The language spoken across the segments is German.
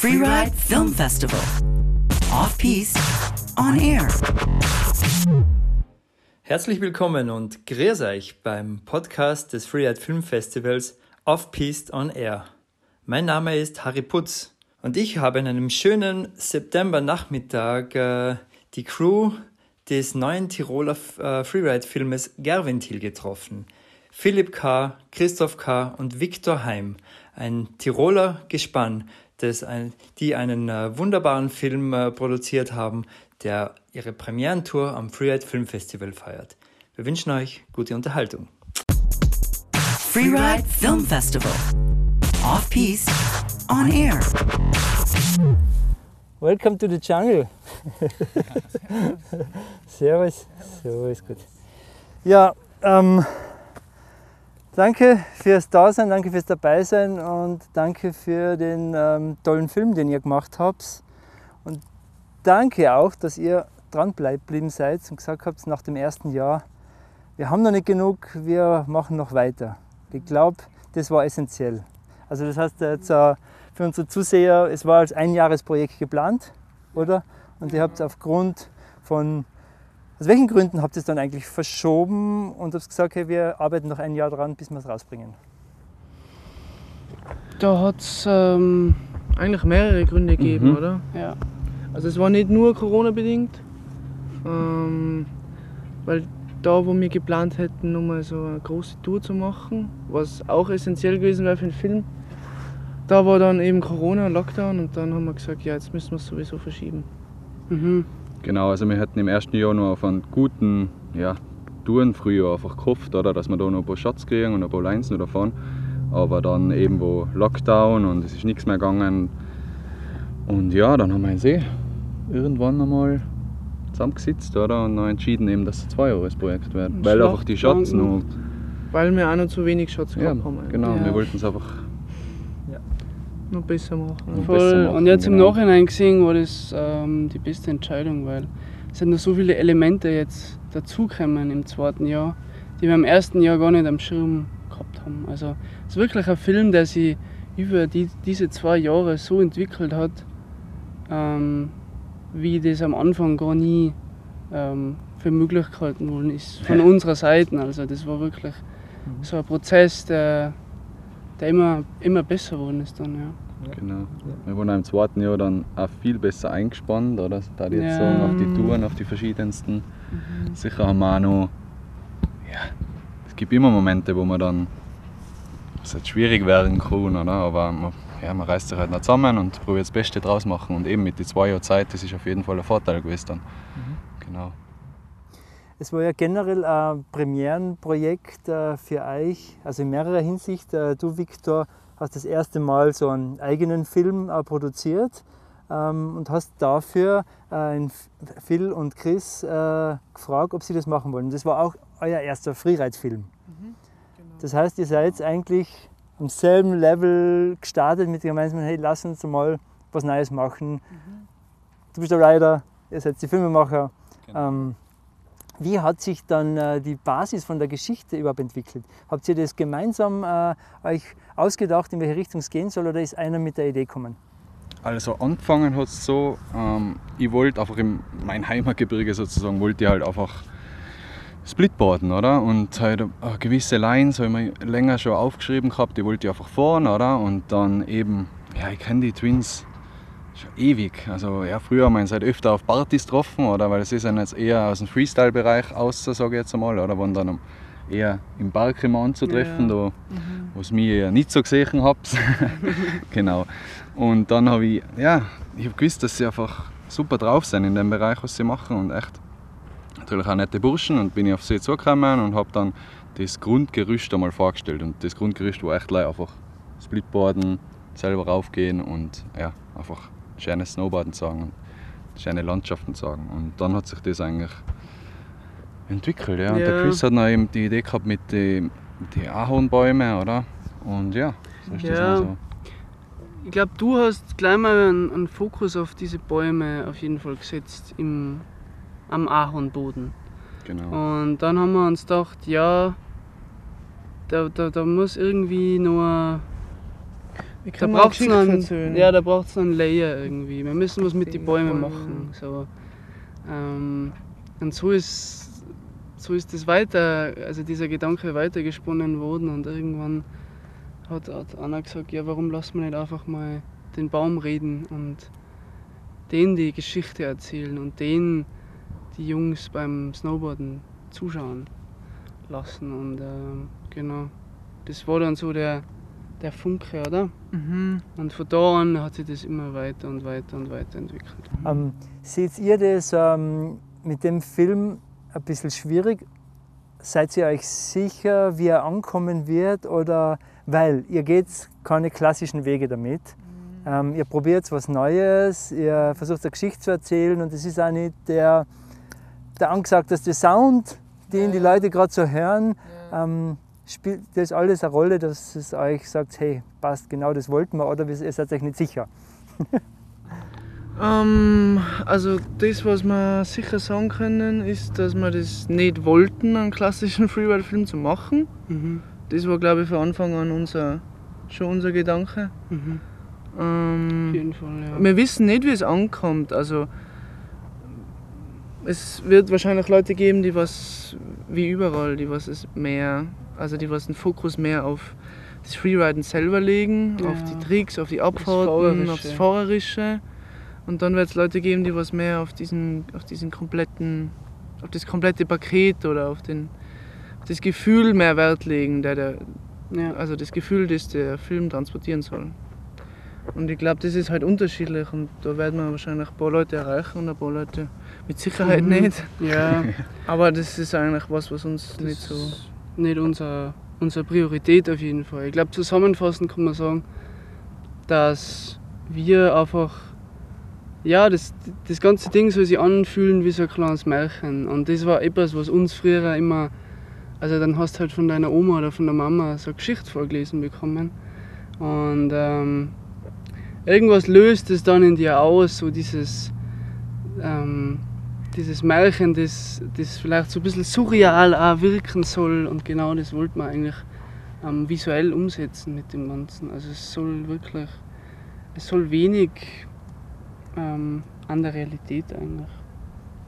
Freeride Film Festival. Off Piste, on air. Herzlich willkommen und grüß euch beim Podcast des Freeride Film Festivals Off Piste on Air. Mein Name ist Harry Putz und ich habe an einem schönen September-Nachmittag äh, die Crew des neuen Tiroler äh, Freeride-Filmes Gerventil getroffen. Philipp K., Christoph K. und Viktor Heim, ein Tiroler Gespann, das ein, die einen äh, wunderbaren Film äh, produziert haben, der ihre Premierentour am Freeride Film Festival feiert. Wir wünschen euch gute Unterhaltung. Freeride Film Festival. Off Piste, on air. Welcome to the jungle. Servus. Servus, gut. Ja, ähm, danke fürs Dasein, danke fürs Dabeisein und danke für den ähm, tollen Film, den ihr gemacht habt. Und danke auch, dass ihr dran geblieben seid und gesagt habt, nach dem ersten Jahr, wir haben noch nicht genug, wir machen noch weiter. Ich glaube, das war essentiell. Also das heißt jetzt äh, für unsere Zuseher, es war als Einjahresprojekt geplant, oder? Und ihr habt es aufgrund von, aus welchen Gründen habt ihr es dann eigentlich verschoben und habt gesagt, okay, wir arbeiten noch ein Jahr dran, bis wir es rausbringen? Da hat es ähm, eigentlich mehrere Gründe gegeben, Mhm. oder? Ja. Also es war nicht nur Corona-bedingt, ähm, weil da, wo wir geplant hätten, nochmal so eine große Tour zu machen, was auch essentiell gewesen wäre für den Film, da war dann eben Corona Lockdown und dann haben wir gesagt, ja, jetzt müssen wir es sowieso verschieben. Mhm. Genau, also wir hätten im ersten Jahr noch auf einen guten ja, Touren früher einfach gehofft, oder, dass wir da noch ein paar Shots kriegen und ein paar Lines noch davon. Aber dann eben wo Lockdown und es ist nichts mehr gegangen. Und ja, dann haben wir uns eh irgendwann einmal zusammengesetzt oder, und noch entschieden, eben, dass es ein Zweijahresprojekt wird. Ein Weil einfach die Shots noch. Weil wir auch noch zu wenig Shots Ja, gehabt haben. genau, Ja. wir wollten es einfach Noch besser machen. noch besser Voll. machen. Und jetzt im genau. Nachhinein gesehen war das ähm, die beste Entscheidung, weil es sind noch so viele Elemente jetzt dazukommen im zweiten Jahr, die wir im ersten Jahr gar nicht am Schirm gehabt haben. Also es ist wirklich ein Film, der sich über die, diese zwei Jahre so entwickelt hat, ähm, wie das am Anfang gar nie ähm, für möglich gehalten worden ist von unserer Seite. Also das war wirklich so ein Prozess, der, der immer, immer besser geworden ist dann, ja. Genau. Wir waren auch im zweiten Jahr dann auch viel besser eingespannt, oder? Da ich jetzt Ja. Mhm. sagen, auf die Touren, auf die verschiedensten. Sicher haben wir auch noch. Ja, es gibt immer Momente, wo man dann. Es halt schwierig werden kann, oder? Aber man, ja, man reißt sich halt noch zusammen und probiert das Beste draus machen. Und eben mit den zwei Jahren Zeit, das ist auf jeden Fall ein Vorteil gewesen dann. Genau. Es war ja generell ein Premierenprojekt äh, für euch, also in mehrerer Hinsicht. Äh, Du, Viktor, hast das erste Mal so einen eigenen Film äh, produziert ähm, und hast dafür Phil und Chris gefragt, ob sie das machen wollen. Das war auch euer erster Freeride-Film. Das heißt, ihr seid eigentlich am selben Level gestartet mit dem gemeinsamen, hey, lass uns mal was Neues machen. Du bist der Rider, ihr seid die Filmemacher. Ähm, wie hat sich dann äh, die Basis von der Geschichte überhaupt entwickelt? Habt ihr das gemeinsam äh, euch ausgedacht, in welche Richtung es gehen soll, oder ist einer mit der Idee gekommen? Also angefangen hat es so, ähm, ich wollte einfach in mein Heimatgebirge sozusagen, wollte ich halt einfach Splitboarden, oder? Und halt eine gewisse Lines habe ich mir länger schon aufgeschrieben gehabt, die wollte ich einfach fahren, oder? Und dann eben, ja, ich kenne die Twins schon ewig. Also ja, früher haben wir uns halt öfter auf Partys getroffen, oder? Weil es ist ja jetzt eher aus dem Freestyle-Bereich aus, sage ich jetzt einmal, oder? Waren dann eher im Park immer anzutreffen, Ja. da wo es mich ja nicht so gesehen habt. genau. Und dann habe ich, ja, ich habe gewusst, dass sie einfach super drauf sind in dem Bereich, was sie machen und echt natürlich auch nette Burschen und bin ich auf sie zugekommen und habe dann das Grundgerüst einmal vorgestellt und das Grundgerüst war echt einfach Splitboarden, selber raufgehen und ja, einfach schönes Snowboarden sagen und schöne Landschaften sagen und dann hat sich das eigentlich entwickelt, ja. Und der. Chris hat noch eben die Idee gehabt mit den die Ahornbäumen, oder? Und ja, so ist das Ja. mal so. Ich glaube, du hast gleich mal einen, einen Fokus auf diese Bäume auf jeden Fall gesetzt im, am Ahornboden. Genau. Und dann haben wir uns gedacht, ja, da, da, da muss irgendwie nur Wie Da braucht es Geschichte noch, einen- ja, da braucht's noch einen Layer irgendwie. Wir müssen was mit den Bäumen machen. So. Ähm, und so ist, so ist das weiter, also dieser Gedanke weitergesponnen worden und irgendwann hat, hat Anna gesagt, ja warum lassen wir nicht einfach mal den Baum reden und den die Geschichte erzählen und den die Jungs beim Snowboarden zuschauen lassen und ähm, genau, das war dann so der, der Funke, oder? Mhm. Und von da an hat sich das immer weiter und weiter und weiter entwickelt. Ähm, seht ihr das ähm, mit dem Film ein bisschen schwierig? Seid ihr euch sicher, wie er ankommen wird? Oder weil ihr geht keine klassischen Wege damit. Ähm, ihr probiert was Neues, ihr versucht eine Geschichte zu erzählen und es ist auch nicht der, der angesagteste Sound, den die Leute gerade so hören. Ähm, spielt das alles eine Rolle, dass es euch sagt, hey, passt, genau das wollten wir oder ihr seid euch nicht sicher? Ähm, also das, was wir sicher sagen können, ist, dass wir das nicht wollten, einen klassischen Freeride-Film zu machen. Mhm. Das war, glaube ich, von Anfang an unser, schon unser Gedanke. Mhm. Auf Ähm, jeden Fall, ja. wir wissen nicht, wie es ankommt. Also es wird wahrscheinlich Leute geben, die was, wie überall, die was es mehr, also die was den Fokus mehr auf das Freeriden selber legen, Ja. auf die Tricks, auf die Abfahrten, Fahrerische. aufs Fahrerische. Und dann wird es Leute geben, die was mehr auf diesen, auf diesen kompletten, auf das komplette Paket oder auf den, auf das Gefühl mehr Wert legen, der, der, ja. also das Gefühl, das der Film transportieren soll. Und ich glaube, das ist halt unterschiedlich und da werden wir wahrscheinlich ein paar Leute erreichen und ein paar Leute mit Sicherheit Mhm. nicht. ja, Aber das ist eigentlich was, was uns das nicht so. Nicht unser, unsere Priorität auf jeden Fall. Ich glaube, zusammenfassend kann man sagen, dass wir einfach, ja, das, das ganze Ding soll sich anfühlen wie so ein kleines Märchen. Und das war etwas, was uns früher immer, also dann hast du halt von deiner Oma oder von der Mama so eine Geschichte vorgelesen bekommen. Und ähm, irgendwas löst es dann in dir aus, so dieses, ähm, dieses Märchen, das, das vielleicht so ein bisschen surreal auch wirken soll. Und genau das wollten wir eigentlich ähm, visuell umsetzen mit dem Ganzen. Also es soll wirklich, es soll wenig ähm, an der Realität eigentlich.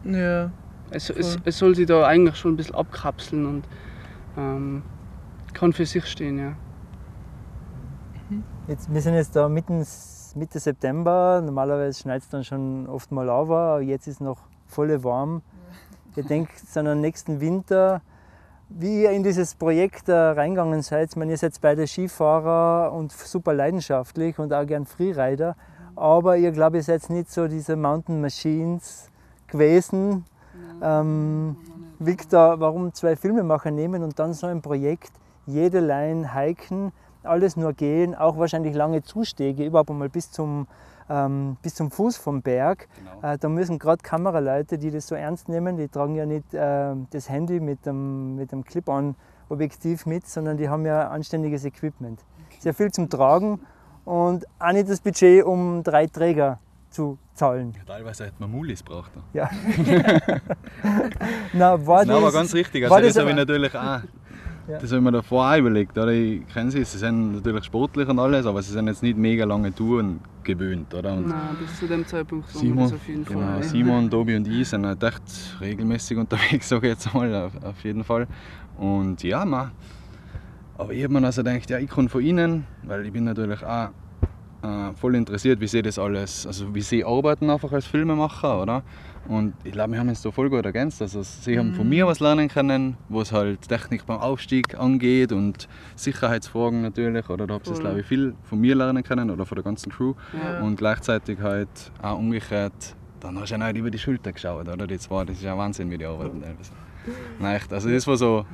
Ja. Es, es, es soll sich da eigentlich schon ein bisschen abkapseln und ähm, kann für sich stehen, ja. Jetzt, wir sind jetzt da mitten, Mitte September. Normalerweise schneit es dann schon oft mal aber jetzt ist noch voll warm. Ihr denkt an den nächsten Winter. Wie ihr in dieses Projekt äh, reingegangen seid, ich meine, ihr seid beide Skifahrer und super leidenschaftlich und auch gern Freerider, aber ihr glaube ich seid nicht so diese Mountain Machines gewesen. Ähm, Victor, warum zwei Filmemacher nehmen und dann so ein Projekt, jede Line hiken, alles nur gehen, auch wahrscheinlich lange Zustege, überhaupt einmal bis zum, ähm, bis zum Fuß vom Berg. Genau. Äh, da müssen gerade Kameraleute, die das so ernst nehmen, die tragen ja nicht äh, das Handy mit dem, mit dem Clip-on-Objektiv mit, sondern die haben ja anständiges Equipment. Sehr viel zum Tragen und auch nicht das Budget, um drei Träger zu zahlen. Teilweise hätte man Mulis braucht. Ja. Na, war aber das- ganz richtig. war Also das, das habe ich natürlich auch. Ja. Das habe ich mir davor auch überlegt. Oder? Ich kenne sie, sie sind natürlich sportlich und alles, aber sie sind jetzt nicht mega lange Touren gewöhnt. Oder? Und Nein, bis zu dem Zeitpunkt Simon, das auf jeden genau, Fall. Simon, Tobi und ich sind halt echt regelmäßig unterwegs, sage ich jetzt mal, auf, auf jeden Fall. Und ja, man. Aber ich habe mir also gedacht, ja, ich kann von ihnen, weil ich bin natürlich auch äh, voll interessiert, wie sie das alles, also wie sie arbeiten einfach als Filmemacher, oder? Und ich glaube, wir haben uns da voll gut ergänzt. Also sie haben von mir was lernen können, was halt Technik beim Aufstieg angeht und Sicherheitsfragen natürlich, oder da habt ihr Voll. glaube ich viel von mir lernen können oder von der ganzen Crew. Ja. Und gleichzeitig halt auch umgekehrt, dann hast du ja nicht über die Schulter geschaut, oder? Die zwei, das ist ja Wahnsinn, wie die arbeiten teilweise. Nein, echt, also das war so.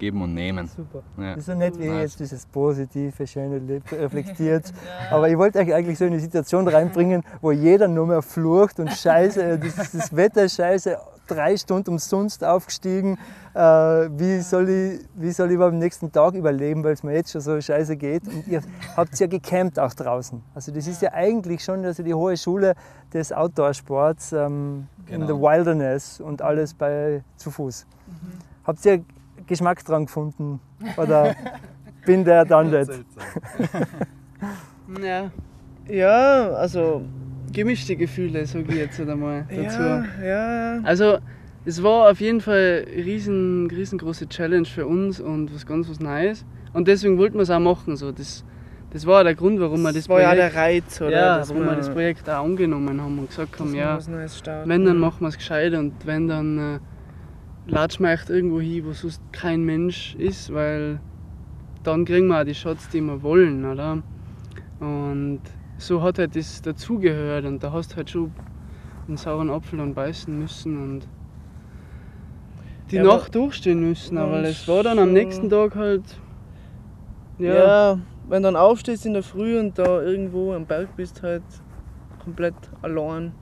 Geben und nehmen. Super. Ja. Das ist so nett, wie ihr jetzt dieses positive, schöne Leben reflektiert. Aber ich wollte euch eigentlich so in eine Situation reinbringen, wo jeder nur mehr flucht und scheiße, das, das Wetter ist scheiße, drei Stunden umsonst aufgestiegen. Äh, wie, soll ich, wie soll ich überhaupt am nächsten Tag überleben, weil es mir jetzt schon so scheiße geht. Und ihr habt ja gecampt auch draußen. Also das ist ja eigentlich schon also die hohe Schule des Outdoor-Sports ähm, in Genau. the Wilderness und alles bei zu Fuß. Habt ihr Geschmack dran gefunden? Oder bin der dann nicht? Ja. Ja, also gemischte Gefühle, sage ich jetzt einmal dazu. Ja, ja. Also es war auf jeden Fall eine riesen, riesengroße Challenge für uns und was ganz was Neues. Und deswegen wollten wir es auch machen. So. Das, das war auch der Grund, warum wir das, Das war ja Projekt, der Reiz, oder? ja, dass warum wir das Projekt auch angenommen haben und gesagt haben, ja, wenn, dann machen wir es gescheit und wenn, dann äh, latschen wir echt irgendwo hin, wo sonst kein Mensch ist, weil dann kriegen wir auch die Shots, die wir wollen, oder? Und so hat halt das dazugehört und da hast du halt schon einen sauren Apfel dann beißen müssen und die Ja, Nacht durchstehen müssen, aber es war dann am nächsten Tag halt. Ja. Ja, wenn du dann aufstehst in der Früh und da irgendwo am Berg bist, halt komplett allein.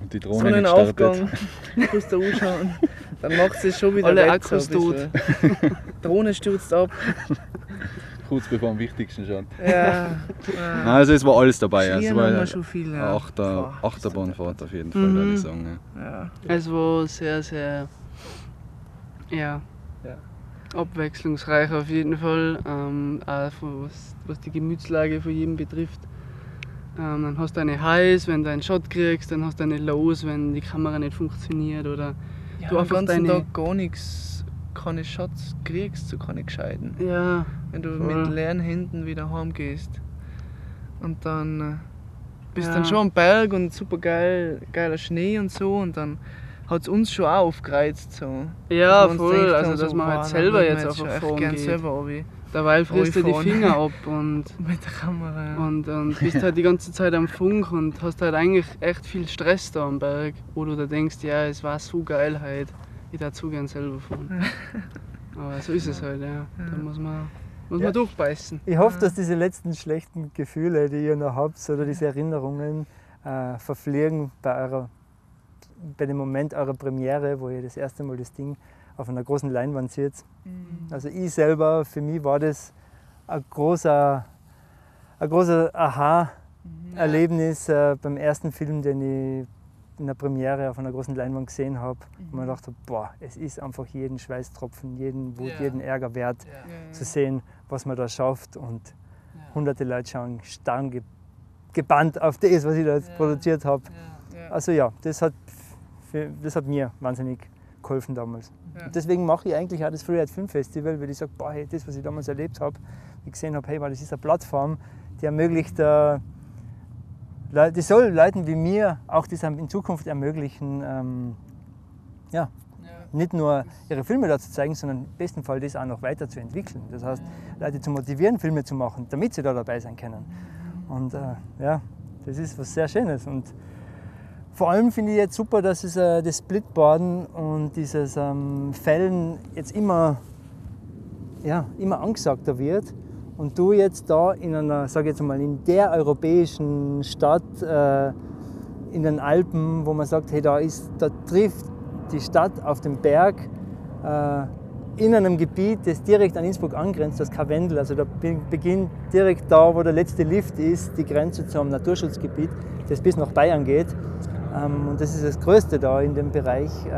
Und die Drohne Sonnenaufgang, startet. musst du anschauen. Dann macht es schon wieder Alle Akkus bisschen. Drohne stürzt ab. Kurz bevor am wichtigsten schon. Ja. Nein, also es war alles dabei. Es war haben wir eine schon viel. Ja. Achter, Boah, Achterbahnfahrt auf jeden Fall, Mhm. würde ich sagen. Ja. Ja. es war sehr, sehr. Ja. Ja. Abwechslungsreich auf jeden Fall. Ähm, auch was, was die Gemütslage von jedem betrifft. Ähm, dann hast du eine Highs, wenn du einen Shot kriegst, dann hast du eine Lows, wenn die Kamera nicht funktioniert oder Ja, Du du einfach den ganzen deine- Tag gar nichts, keine Shots kriegst, so keine gescheiten. ja, Wenn du Voll. mit leeren Händen wieder heimgehst. Und dann äh, bist Ja. dann schon am Berg und super geil, geiler Schnee und so und dann hat es uns schon auch aufgereizt. So. ja voll, gedacht also haben, dass so, man halt selber jetzt einfach fahren gern geht. selber runter Dabei frisst du die. Finger ab und mit der Kamera. ja. Und, und bist halt die ganze Zeit am Funk und hast halt eigentlich echt viel Stress da am Berg, wo du da denkst, ja, es war so geil heute, ich darf so gern selber fahren. Aber so ist es halt, ja. Da muss man, muss Ja. man durchbeißen. Ich hoffe, dass diese letzten schlechten Gefühle, die ihr noch habt, oder diese Erinnerungen äh, verfliegen bei, eurer, bei dem Moment eurer Premiere, wo ihr das erste Mal das Ding auf einer großen Leinwand seht. Also ich selber, für mich war das ein großer, ein großer Aha-Erlebnis äh, beim ersten Film, den ich in der Premiere auf einer großen Leinwand gesehen habe. Und man dachte, boah, es ist einfach jeden Schweißtropfen, jeden Wut, Ja. jeden Ärger wert Ja. zu sehen, was man da schafft. Und hunderte Leute schauen starr ge gebannt auf das, was ich da jetzt produziert habe. Ja. Also ja, das hat, für, das hat mir wahnsinnig geholfen damals. Ja. Deswegen mache ich eigentlich auch das Freeride Film Festival, weil ich sage, boah, hey, das, was ich damals erlebt habe, ich gesehen habe, hey, weil das ist eine Plattform, die ermöglicht, äh, die soll Leuten wie mir auch das in Zukunft ermöglichen, ähm, ja, nicht nur ihre Filme da zu zeigen, sondern im besten Fall das auch noch weiterzuentwickeln. Das heißt, Leute zu motivieren, Filme zu machen, damit sie da dabei sein können. Und äh, ja, das ist was sehr Schönes. Und vor allem finde ich jetzt super, dass es äh, das Splitboarden und dieses ähm, Fällen jetzt immer, ja, immer angesagter wird. Und du jetzt da in einer, sage jetzt mal, in der europäischen Stadt, äh, in den Alpen, wo man sagt, hey, da, ist, da trifft die Stadt auf dem Berg äh, in einem Gebiet, das direkt an Innsbruck angrenzt, das Karwendel. Also da be- beginnt direkt da, wo der letzte Lift ist, die Grenze zum Naturschutzgebiet, das bis nach Bayern geht. Ähm, und das ist das Größte da in dem Bereich, äh,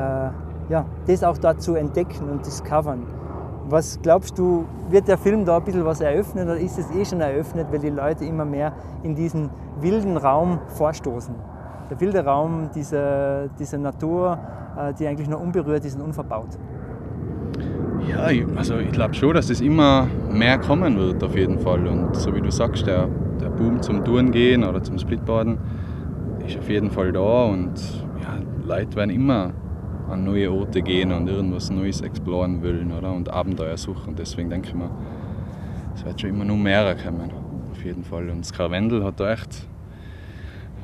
ja, das auch da zu entdecken und discovern. Was glaubst du, wird der Film da ein bisschen was eröffnen oder ist es eh schon eröffnet, weil die Leute immer mehr in diesen wilden Raum vorstoßen? Der wilde Raum dieser, dieser Natur, äh, die eigentlich noch unberührt ist und unverbaut. Ja, also ich glaube schon, dass es immer mehr kommen wird auf jeden Fall. Und so wie du sagst, der, der Boom zum Touren gehen oder zum Splitboarden ist auf jeden Fall da und ja, Leute werden immer an neue Orte gehen und irgendwas Neues exploren wollen oder? und Abenteuer suchen. Deswegen denke ich mir, es wird schon immer noch mehr kommen. Auf jeden Fall. Und das Karwendel hat da echt,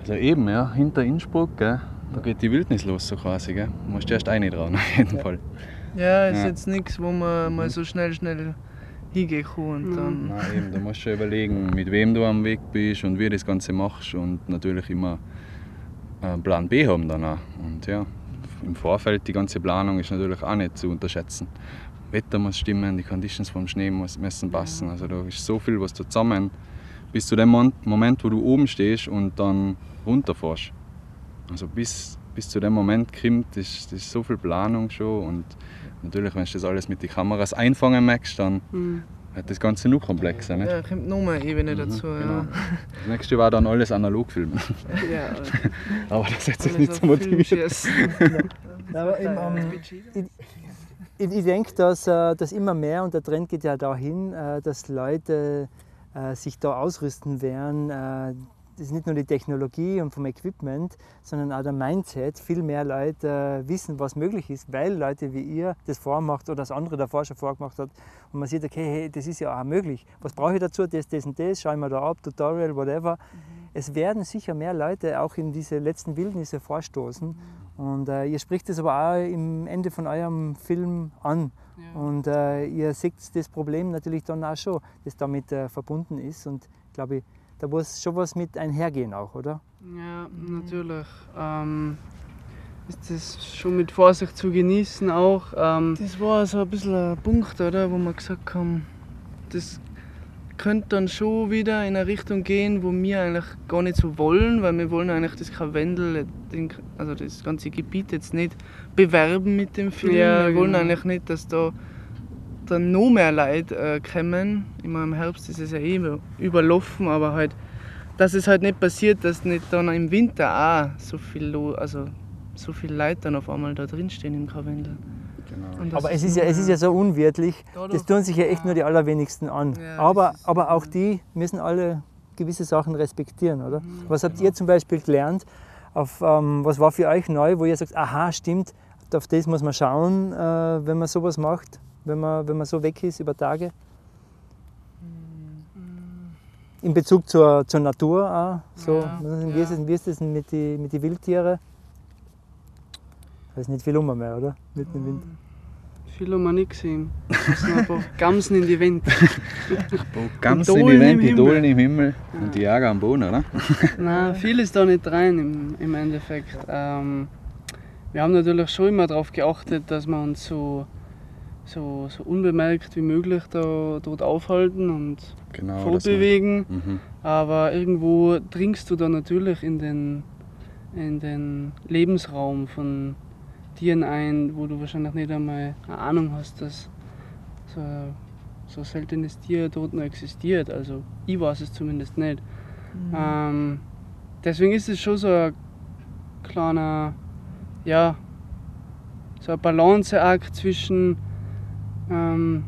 also eben, ja, hinter Innsbruck, gell, da geht die Wildnis los so quasi. Gell. Du musst erst eine dran, auf jeden Fall. Ja, ist Ja. jetzt nichts, wo man mal so schnell, schnell hingehen kann. Und dann, Nein, eben, da musst du schon überlegen, mit wem du am Weg bist und wie du das Ganze machst und natürlich immer einen Plan B haben dann auch. Und ja, im Vorfeld die ganze Planung ist natürlich auch nicht zu unterschätzen. Wetter muss stimmen, die Conditions vom Schnee muss- müssen passen. Also da ist so viel, was da zusammen bis zu dem Moment, wo du oben stehst und dann runterfährst. Also bis, bis zu dem Moment kommt, ist, das ist so viel Planung schon und natürlich, wenn du das alles mit den Kameras einfangen möchtest, dann Mhm. hat das Ganze noch komplexer. Nicht? Ja, kommt noch eine Ebene Mhm, dazu. genau. Das nächste war dann alles analog filmen. Ja, ja Aber das hat sich nicht so motiviert. Aber eben, ähm, ich, ich denke, dass, äh, dass immer mehr, und der Trend geht ja dahin, äh, dass Leute äh, sich da ausrüsten werden. Das ist nicht nur die Technologie und vom Equipment, sondern auch der Mindset. Viel mehr Leute äh, wissen, was möglich ist, weil Leute wie ihr das vormacht oder das andere davor schon vorgemacht hat. Und man sieht, okay, hey, das ist ja auch möglich. Was brauche ich dazu? Das, das und das, schau ich mir da ab, Tutorial, whatever. Es werden sicher mehr Leute auch in diese letzten Wildnisse vorstoßen. Und äh, ihr spricht das aber auch im Ende von eurem Film an. Ja. Und äh, ihr seht das Problem natürlich dann auch schon, das damit äh, verbunden ist. Und ich glaube, da muss schon was mit einhergehen auch, oder? Ja, natürlich. Ähm, ist das schon mit Vorsicht zu genießen auch. Ähm, Das war so ein bisschen ein Punkt, oder, wo wir gesagt haben, das könnte dann schon wieder in eine Richtung gehen, wo wir eigentlich gar nicht so wollen, weil wir wollen eigentlich das Karwendel, also das ganze Gebiet jetzt nicht bewerben mit dem Film. Ja, wir wollen genau. eigentlich nicht, dass da dann noch mehr Leute äh, kommen. Meine, im Herbst ist es ja eh über- überlaufen, aber halt, dass es halt nicht passiert, dass nicht dann im Winter auch so viel, also so viele Leute dann auf einmal da drin stehen im Karwendel. Genau. Aber es ist, ja, es ist ja so unwirtlich, das tun sich ja echt nur die allerwenigsten an. Ja, aber, ist- aber auch die müssen alle gewisse Sachen respektieren, oder? Mhm. Was habt ihr zum Beispiel gelernt? Auf, ähm, was war für euch neu, wo ihr sagt, aha, stimmt, auf das muss man schauen, äh, wenn man sowas macht, wenn man, wenn man so weg ist über Tage? In Bezug zur, zur Natur auch. So, Ja, wie, ja. ist es, wie ist es denn mit den mit die Wildtieren? Da ist nicht viel um mehr, oder? Mitten im Winter. viel haben wir nicht gesehen. Es sind einfach Gamsen in die Wände. Ganz Und in die im die Himmel. Dohlen im Himmel und die Jäger am Boden, oder? Nein, viel ist da nicht rein im, im Endeffekt. Ähm, wir haben natürlich schon immer darauf geachtet, dass wir uns so, so, so unbemerkt wie möglich da, dort aufhalten und Genau. fortbewegen. Mhm. Aber irgendwo dringst du da natürlich in den, in den Lebensraum von Tieren ein, wo du wahrscheinlich nicht einmal eine Ahnung hast, dass so, ein- so seltenes Tier dort noch existiert. Also ich weiß es zumindest nicht. Ähm, deswegen ist es schon so ein kleiner, ja, so ein Balanceakt zwischen ähm,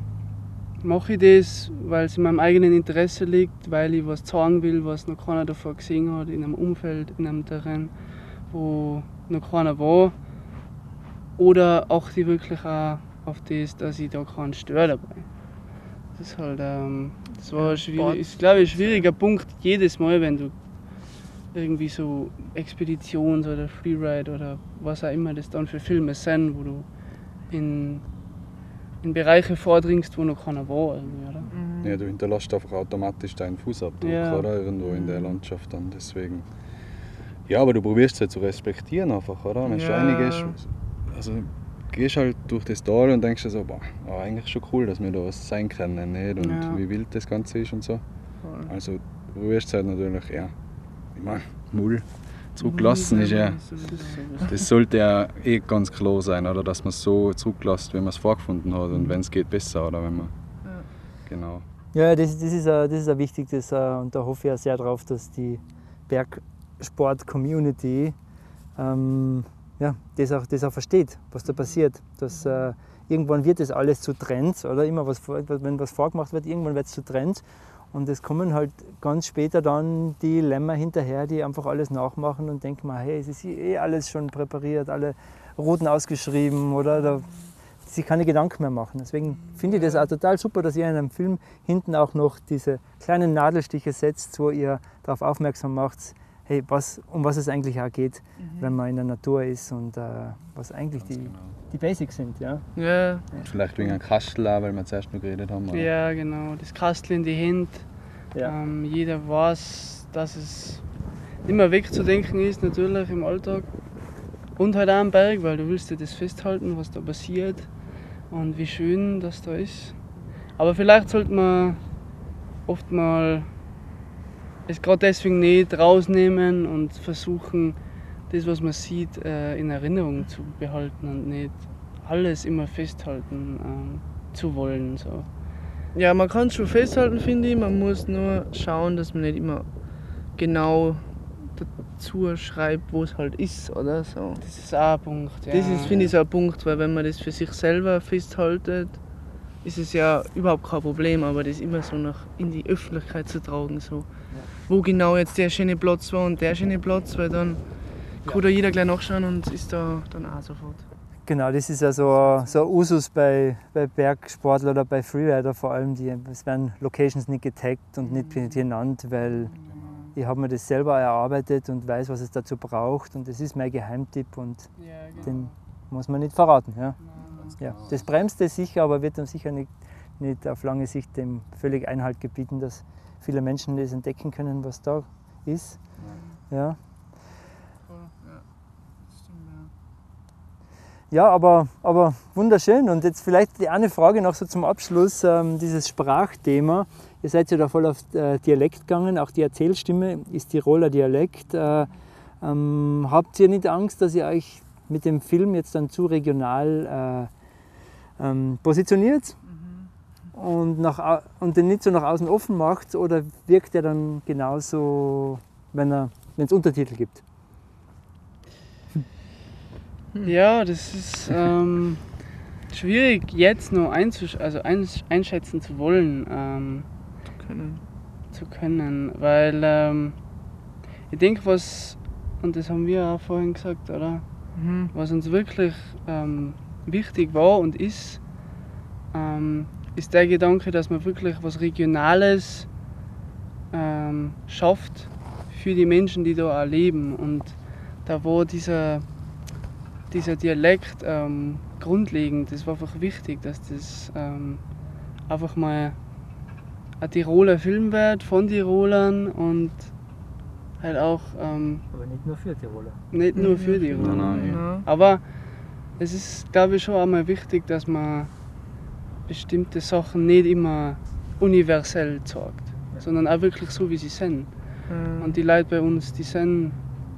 mache ich das, weil es in meinem eigenen Interesse liegt, weil ich was zeigen will, was noch keiner davor gesehen hat, in einem Umfeld, in einem Terrain, wo noch keiner war. Oder achte ich wirklich auch auf das, dass ich da keinen störe dabei. Das ist halt, ähm, das war schwierig, ist glaube ich ein schwieriger Punkt jedes Mal, wenn du irgendwie so Expeditions- oder Freeride oder was auch immer das dann für Filme sind, wo du in, in Bereiche vordringst, wo noch keiner war. Irgendwie, oder? Ja, du hinterlässt einfach automatisch deinen Fußabdruck, Ja. oder? Irgendwo in der Landschaft dann. Deswegen. Ja, aber du probierst es halt zu respektieren einfach, oder? Wenn du Ja. reingehst, also gehst halt durch das Tal und denkst dir so, boah, eigentlich schon cool, dass wir da was sein können, nicht? Und Ja. wie wild das Ganze ist und so. Voll. Also du probierst es halt natürlich, ja. Ich meine, Null zurücklassen ist ja. Das sollte ja eh ganz klar sein, oder? Dass man es so zurücklässt, wie man es vorgefunden hat und wenn es geht besser, oder? Wenn man. Ja. Genau. Ja, das, das, ist, äh, das ist auch wichtig das, äh, und da hoffe ich auch sehr drauf, dass die Bergsport-Community ähm, ja, das, auch, das auch versteht, was da passiert. Dass, äh, irgendwann wird das alles zu Trends, oder? Immer was, wenn was vorgemacht wird, irgendwann wird es zu Trends. Und es kommen halt ganz später dann die Lämmer hinterher, die einfach alles nachmachen und denken mal, hey, es ist eh alles schon präpariert, alle Routen ausgeschrieben, oder? Da, sich keine Gedanken mehr machen. Deswegen finde ich das auch total super, dass ihr in einem Film hinten auch noch diese kleinen Nadelstiche setzt, wo ihr darauf aufmerksam macht, hey, was, um was es eigentlich auch geht, wenn man in der Natur ist und äh, was eigentlich die, genau. die Basics sind. Ja? Ja, vielleicht wegen einem Kastel auch, weil wir zuerst noch geredet haben. oder? Ja, genau. Das Kastel in die Hände. Ja. Ähm, jeder weiß, dass es nicht mehr wegzudenken ist, natürlich im Alltag. Und halt auch am Berg, weil du willst dir das festhalten, was da passiert und wie schön das da ist. Aber vielleicht sollte man oft mal es gerade deswegen nicht rausnehmen und versuchen, das, was man sieht, äh, in Erinnerung zu behalten und nicht alles immer festhalten ähm, zu wollen. So. Ja, man kann es schon festhalten, finde ich. Man muss nur schauen, dass man nicht immer genau dazu schreibt, wo es halt ist, oder so. Das ist auch ein Punkt. Ja. Das ist, finde ich, so ein Punkt, weil wenn man das für sich selber festhaltet, ist es ja überhaupt kein Problem, aber das immer so nach in die Öffentlichkeit zu tragen, so wo genau jetzt der schöne Platz war und der schöne Platz, weil dann kann da jeder gleich nachschauen und ist da dann auch sofort. Genau, das ist ja so, so ein Usus bei, bei Bergsportlern oder bei Freerider vor allem. Die, es werden Locations nicht getaggt und nicht genannt, weil ich habe mir das selber erarbeitet und weiß, was es dazu braucht. Und das ist mein Geheimtipp und Ja, genau. den muss man nicht verraten. Ja. Ja, das bremst es sicher, aber wird dann sicher nicht, nicht auf lange Sicht dem völlig Einhalt gebieten, dass viele Menschen das entdecken können, was da ist. Ja. Ja, aber, aber wunderschön. Und jetzt vielleicht die eine Frage noch so zum Abschluss, ähm, dieses Sprachthema. Ihr seid ja da voll auf äh, Dialekt gegangen, auch die Erzählstimme ist Tiroler Dialekt. Äh, ähm, habt ihr nicht Angst, dass ihr euch mit dem Film jetzt dann zu regional äh, ähm, positioniert und, nach, und den nicht so nach außen offen macht? Oder wirkt er dann genauso, wenn er- wenn es Untertitel gibt? Ja, das ist ähm, schwierig jetzt noch einzusch also einsch- einschätzen zu wollen, ähm, Können. zu können, weil ähm, ich denke, was, und das haben wir auch vorhin gesagt, oder? Mhm. Was uns wirklich ähm, wichtig war und ist, ähm, ist der Gedanke, dass man wirklich was Regionales ähm, schafft für die Menschen, die da auch leben. Und da war dieser, dieser Dialekt ähm, grundlegend. Das war einfach wichtig, dass das ähm, einfach mal ein Tiroler Film wird von Tirolern und halt auch ähm, Aber nicht nur für Tiroler. nicht nur für Tiroler. Nein, nein. Ja. Aber es ist, glaube ich, schon einmal wichtig, dass man bestimmte Sachen nicht immer universell sagt, sondern auch wirklich so, wie sie sind. Ähm, Und die Leute bei uns, die sind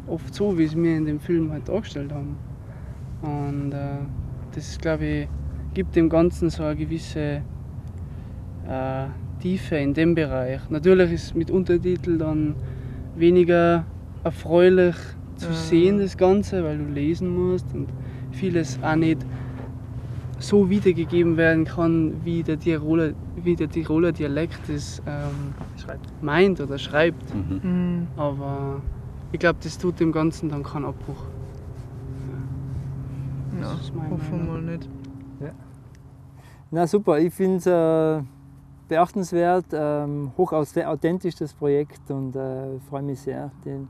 oft so, wie es wir in dem Film halt dargestellt haben. Und äh, das, glaube ich, gibt dem Ganzen so eine gewisse äh, Tiefe in dem Bereich. Natürlich ist mit Untertitel dann weniger erfreulich zu Ja. sehen, das Ganze, weil du lesen musst und vieles auch nicht so wiedergegeben werden kann, wie der Tiroler, wie der Tiroler Dialekt es ähm, meint oder schreibt. Mhm. mhm. Aber ich glaube, das tut dem Ganzen dann keinen Abbruch. Ja, Das ist meine hoffen wir mal nicht. Na super, ich finde es äh, beachtenswert, ähm, hoch aus- authentisch das Projekt und äh, freue mich sehr, den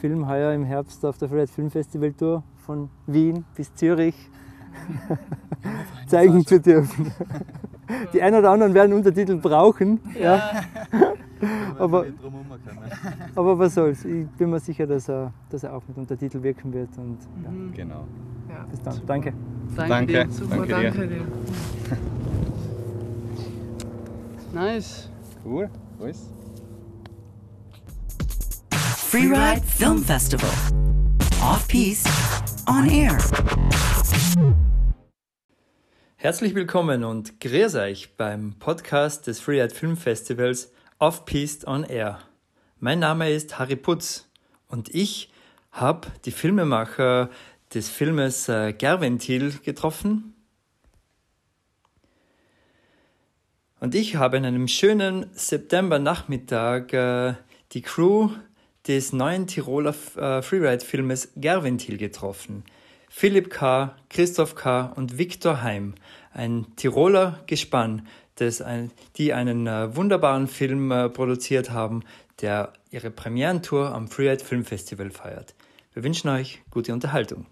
Film heuer im Herbst auf der Freeride Film Festival Tour von Wien bis Zürich zeigen zu dürfen. Die einen oder anderen werden Untertitel brauchen, ja. aber, aber was soll's, ich bin mir sicher, dass er, dass er auch mit Untertitel wirken wird und ja, Mhm. Genau. Ja. bis dann. Danke. Danke. dir. Super, Danke dir. danke dir. Nice. Cool. Alles. Freeride Film Festival. Off Piste, on air. Herzlich willkommen und grüß euch beim Podcast des Freeride Film Festivals Off Piste on Air. Mein Name ist Harry Putz und ich habe die Filmemacher des Filmes äh, Gerventil getroffen. Und ich habe an einem schönen Septembernachmittag äh, die Crew des neuen Tiroler äh, Freeride-Filmes Gerventil getroffen. Philipp K., Christoph K. und Viktor Heim, ein Tiroler Gespann, das ein, die einen äh, wunderbaren Film äh, produziert haben, der ihre Premierentour am Freeride Film Festival feiert. Wir wünschen euch gute Unterhaltung.